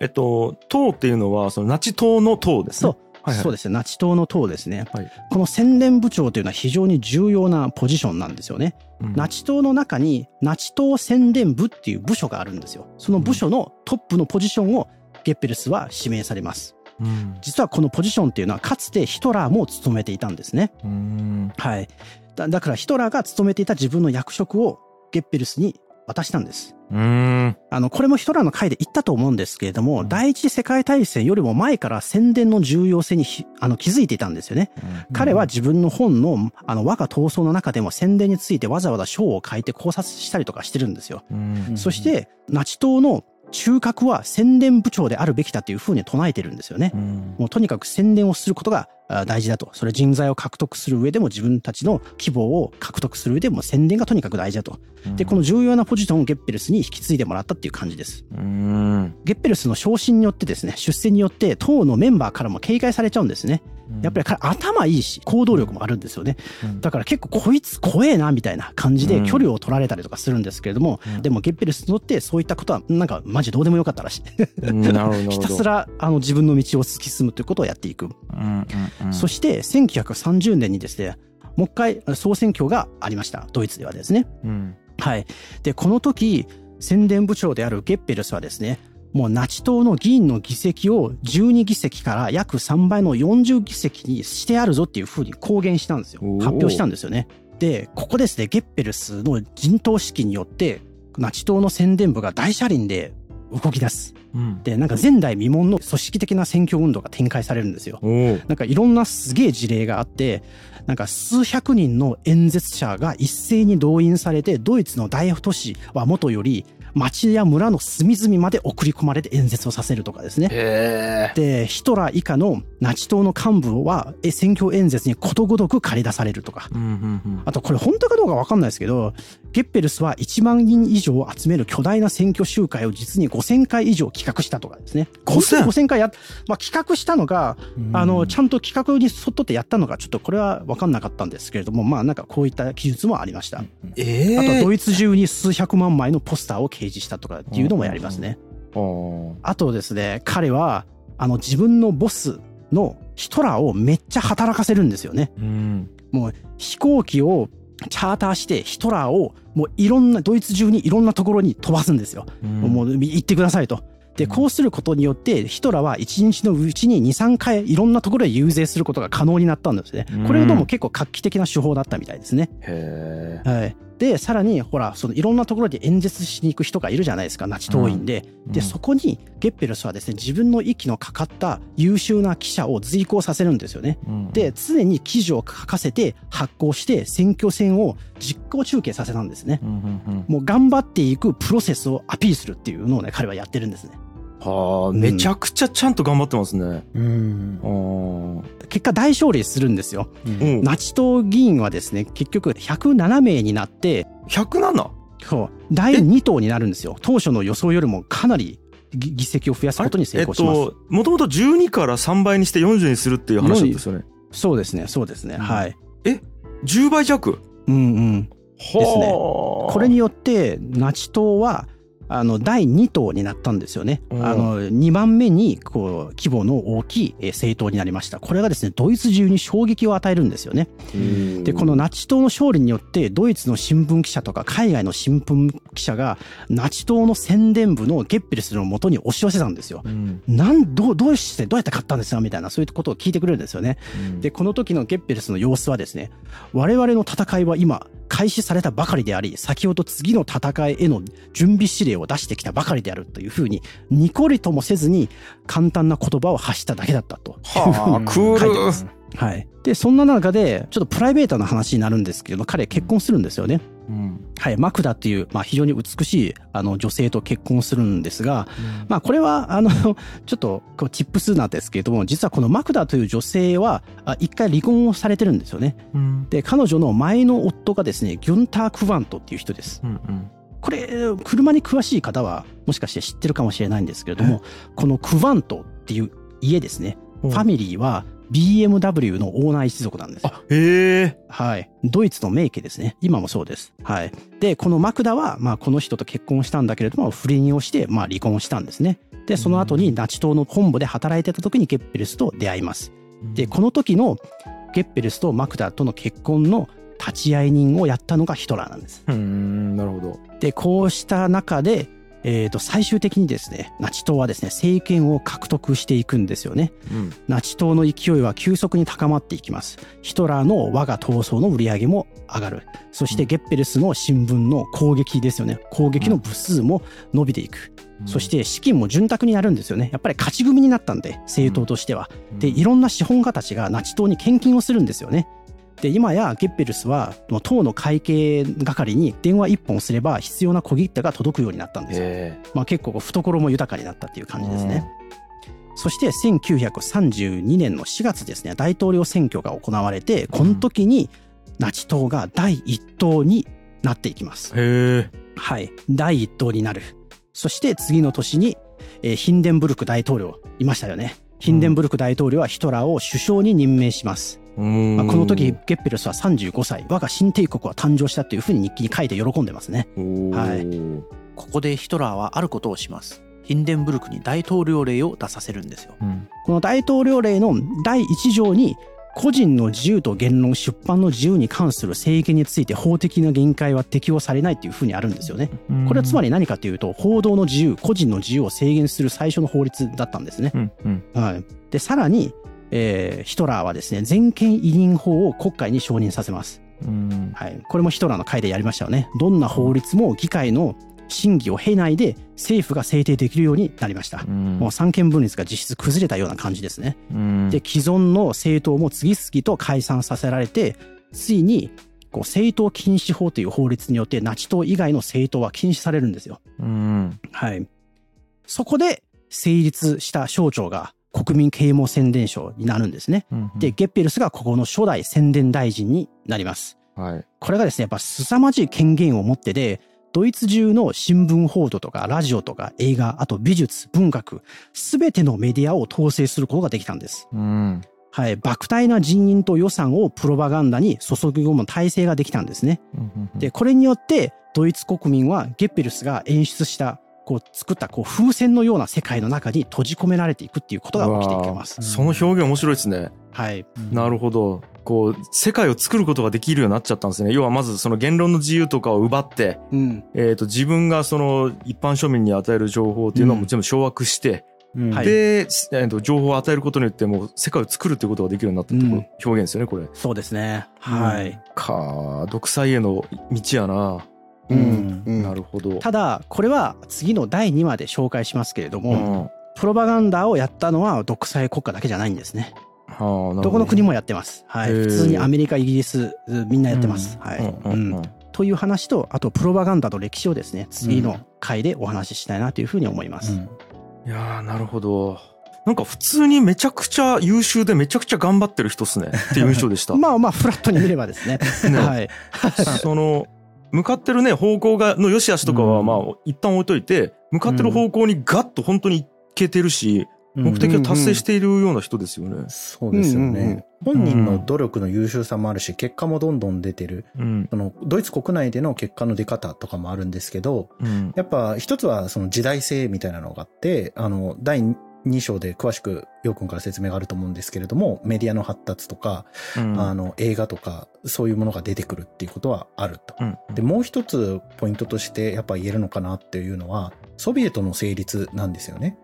えっと、党っていうのは、そのナチ党の党ですね。そう。はいはいそうですね。ナチ党の党ですね。はいこの宣伝部長というのは非常に重要なポジションなんですよね。うんナチ党の中にナチ党宣伝部っていう部署があるんですよ。その部署のトップのポジションをゲッペルスは指名されます。うん実はこのポジションっていうのはかつてヒトラーも務めていたんですね。うんはい。だだからヒトラーが務めていた自分の役職をゲッペルスに渡したんです。うんあの、これもヒトラーの回で言ったと思うんですけれども、うん第一次世界大戦よりも前から宣伝の重要性にひあの気づいていたんですよね。彼は自分の本の、あの、我が闘争の中でも宣伝についてわざわざ章を書いて考察したりとかしてるんですよ。うんうんそして、ナチ党の中核は宣伝部長であるべきだというふうに唱えてるんですよね。うんもうとにかく宣伝をすることがあ大事だと。それ人材を獲得する上でも自分たちの希望を獲得する上でも宣伝がとにかく大事だと。で、この重要なポジションをゲッペルスに引き継いでもらったっていう感じです。うんゲッペルスの昇進によってですね、出世によって党のメンバーからも警戒されちゃうんですね。やっぱり彼頭いいし、行動力もあるんですよね。うんだから結構こいつ怖えなみたいな感じでうん距離を取られたりとかするんですけれども、うんでもゲッペルスにとってそういったことはなんかマジどうでもよかったらしい。ひたすらあの自分の道を突き進むということをやっていく。うんうんうんそして1930年にですね、もう一回総選挙がありました。ドイツではですね。うんはい。で、この時、宣伝部長であるゲッペルスはですね、もうナチ党の議員の議席を12議席から約3倍の40議席にしてあるぞっていうふうに公言したんですよ発表したんですよね。で、ここですね、ゲッペルスの陣頭指揮によって、ナチ党の宣伝部が大車輪で動き出す。うんで、なんか前代未聞の組織的な選挙運動が展開されるんですよ。なんかいろんなすげえ事例があって、なんか数百人の演説者が一斉に動員されて、ドイツの大都市はもとより、町や村の隅々まで送り込まれて演説をさせるとかですね。で、ヒトラー以下のナチ党の幹部はえ選挙演説にことごとく駆り出されるとか。うんうんうんあとこれ本当かどうかわかんないですけど、ゲッペルスは1万人以上を集める巨大な選挙集会を実に5000回以上企画したとかですね。5000 5000回やっ、まあ企画したのが、あの、ちゃんと企画に沿ってやったのか、ちょっとこれは分かんなかったんですけれども、まあなんかこういった記述もありました。ええあとドイツ中に数百万枚のポスターを掲示したとかっていうのもやりますね。あとですね、彼は、あの自分のボスのヒトラーをめっちゃ働かせるんですよね。うんもう飛行機をチャーターしてヒトラーをもういろんな、ドイツ中にいろんなところに飛ばすんですよ。うんもう行ってくださいと。で、うんこうすることによって、ヒトラーは1日のうちに2、3回いろんなところへ遊説することが可能になったんですねうん。これがどうも結構画期的な手法だったみたいですね。へえはい。で、さらに、ほら、そのいろんなところで演説しに行く人がいるじゃないですか、ナチ党員で。で、そこにゲッペルスはですね、自分の息のかかった優秀な記者を随行させるんですよね。うんで、常に記事を書かせて発行して選挙戦を実行中継させたんですね。うんうんうんもう頑張っていくプロセスをアピールするっていうのをね、彼はやってるんですね。はあめちゃくちゃちゃんと頑張ってますねうん結果大勝利するんですよ。うんナチ党議員はですね、結局107名になって、107? そう、第2党になるんですよ。当初の予想よりもかなりぎ議席を増やすことに成功します。えっと、もともと12から3倍にして40にするっていう話なんですよね。そうですね、そうですね。うんはい。10倍弱？うんうん。はすねこれによって、ナチ党は、あの、第2党になったんですよね。うんあの、2番目に、こう、規模の大きいえー政党になりました。これがですね、ドイツ中に衝撃を与えるんですよね。で、このナチ党の勝利によって、ドイツの新聞記者とか海外の新聞記者が、ナチ党の宣伝部のゲッペルスの元に押し寄せたんですよ。うんなん、どう、どうして、どうやって買ったんですか？みたいな、そういうことを聞いてくれるんですよね。で、この時のゲッペルスの様子はですね、我々の戦いは今、開始されたばかりであり、先ほど次の戦いへの準備指令を出してきたばかりであるというふうに、ニコリともせずに簡単な言葉を発しただけだったと。はあ、クール書いてま。すはい。で、そんな中で、ちょっとプライベートな話になるんですけど、彼結婚するんですよね。うんはい。マクダっていう、まあ非常に美しい、あの、女性と結婚するんですが、まあこれは、あの、ちょっと、こう、チップスなんですけれども、実はこのマクダという女性は、あ一回離婚をされてるんですよね。うんで、彼女の前の夫がですね、ギュンター・クワントっていう人です。うんうんこれ、車に詳しい方は、もしかして知ってるかもしれないんですけれども、このクワントっていう家ですね、うんファミリーは BMW のオーナー一族なんですよ。あへえはい。ドイツの名家ですね。今もそうです。はい。で、このマクダは、まあ、この人と結婚したんだけれども、不倫をして、まあ、離婚したんですね。で、その後にナチ党の本部で働いてた時にゲッペルスと出会います。で、この時のゲッペルスとマクダとの結婚の立ち会い人をやったのがヒトラーなんです。うんなるほどで、こうした中で、えー、と最終的にですね、ナチ党はですね、政権を獲得していくんですよね。うんナチ党の勢いは急速に高まっていきます。ヒトラーの我が闘争の売り上げも上がる。そしてゲッペルスの新聞の攻撃ですよね。攻撃の部数も伸びていく。そして資金も潤沢になるんですよね。やっぱり勝ち組になったんで、政党としては。で、いろんな資本家たちがナチ党に献金をするんですよね。で、今やゲッペルスは、党の会計係に電話一本すれば必要な小切手が届くようになったんですよ。へまあ結構懐も豊かになったっていう感じですね。そして1932年の4月ですね、大統領選挙が行われて、この時にナチ党が第一党になっていきます。えへえはい。第一党になる。そして次の年に、えーヒンデンブルク大統領、いましたよね。ヒンデンブルク大統領はヒトラーを首相に任命します。まあ、この時、ゲッペルスは35歳、我が新帝国は誕生したというふうに日記に書いて喜んでますね。はいここでヒトラーはあることをします。ヒンデンブルクに大統領令を出させるんですよ。うんこの大統領令の第1条に、個人の自由と言論、出版の自由に関する制限について法的な限界は適用されないというふうにあるんですよね。これはつまり何かというと、報道の自由、個人の自由を制限する最初の法律だったんですね。うんうんはい。で、さらに、えーヒトラーはですね、全権委任法を国会に承認させます。うんはい。これもヒトラーの回でやりましたよね。どんな法律も議会の審議を経ないで政府が制定できるようになりました。うんもう三権分立が実質崩れたような感じですね。うんで、既存の政党も次々と解散させられて、ついに、こう政党禁止法という法律によってナチ党以外の政党は禁止されるんですよ。うんはい。そこで成立した省庁が国民啓蒙宣伝省になるんですね。うんで、ゲッペルスがここの初代宣伝大臣になります。はいこれがですね、やっぱ凄まじい権限を持ってで、ドイツ中の新聞報道とかラジオとか映画、あと美術、文学、すべてのメディアを統制することができたんです。うんはい。莫大な人員と予算をプロパガンダに注ぎ込む体制ができたんですね。うんで、これによって、ドイツ国民はゲッペルスが演出した、こう作ったこう風船のような世界の中に閉じ込められていくっていうことが起きていきます。その表現面白いですねはい。なるほど。こう、世界を作ることができるようになっちゃったんですね。要はまずその言論の自由とかを奪って、うん。えっ、と、自分がその一般庶民に与える情報っていうのも全部掌握して、うんはいで、えーと、情報を与えることによってもう世界を作るっていうことができるようになったってこと、うん表現ですよね、これ。そうですね。はい。か独裁への道やな。うんうんなるほど。ただ、これは次の第2話で紹介しますけれども、うんプロパガンダをやったのは独裁国家だけじゃないんですね。はあ、どどこの国もやってます。はい。普通にアメリカ、イギリス、みんなやってます。はい。うんうんうんという話と、あとプロパガンダの歴史をですね、次の回でお話ししたいなというふうに思います。いやー、なるほど。なんか普通にめちゃくちゃ優秀でめちゃくちゃ頑張ってる人っすねっていう印象でした。まあまあ、フラットに見ればですね。ねはい。その、向かってるね、方向が、の良し悪しとかは、うんまあ、一旦置いといて、向かってる方向にガッと本当にいけてるし、目的を達成しているような人ですよね。そうですよね。うんうんうん本人の努力の優秀さもあるし、結果もどんどん出てる。うん。その、ドイツ国内での結果の出方とかもあるんですけど、うん。やっぱ一つはその時代性みたいなのがあって、あの、第2章で詳しく、ようくんから説明があると思うんですけれども、メディアの発達とか、うんあの、映画とか、そういうものが出てくるっていうことはあると。うん。で、もう一つポイントとしてやっぱ言えるのかなっていうのは、ソビエトの成立なんですよね。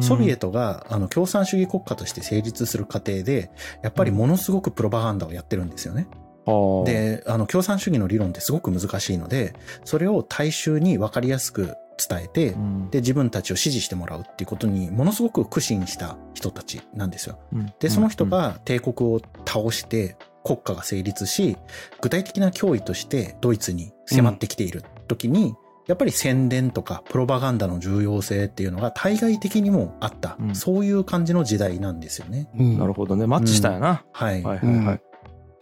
ソビエトが、あの、共産主義国家として成立する過程で、やっぱりものすごくプロパガンダをやってるんですよね。ト、で、あの、共産主義の理論ってすごく難しいので、それを大衆に分かりやすく伝えて、うんで、自分たちを支持してもらうっていうことに、ものすごく苦心した人たちなんですよ。うんで、その人が帝国を倒して、国家が成立し、具体的な脅威としてドイツに迫ってきている時に、やっぱり宣伝とかプロパガンダの重要性っていうのが対外的にもあった、うんそういう感じの時代なんですよね。うんなるほどね。マッチしたんやな。はい。はいはいはい。うん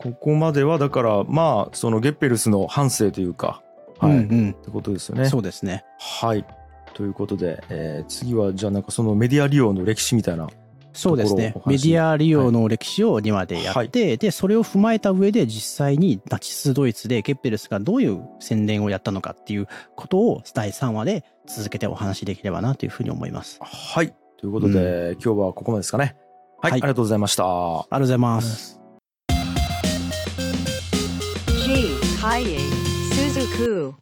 ここまでは、だから、まあ、そのゲッペルスの反省というか、はい。っうんうんてことですよね。そうですね。はい。ということで、えー次は、じゃあなんかそのメディア利用の歴史みたいな。そうですねところをお。話メディア利用の歴史を2話でやって、で、それを踏まえた上で実際にナチスドイツでゲッペルスがどういう宣伝をやったのかっていうことを第3話で続けてお話しできればなというふうに思います。あはい。ということで、今日はここまでですかね。はい。はいありがとうございました。りがとうございます。G. Kaye Suzuku.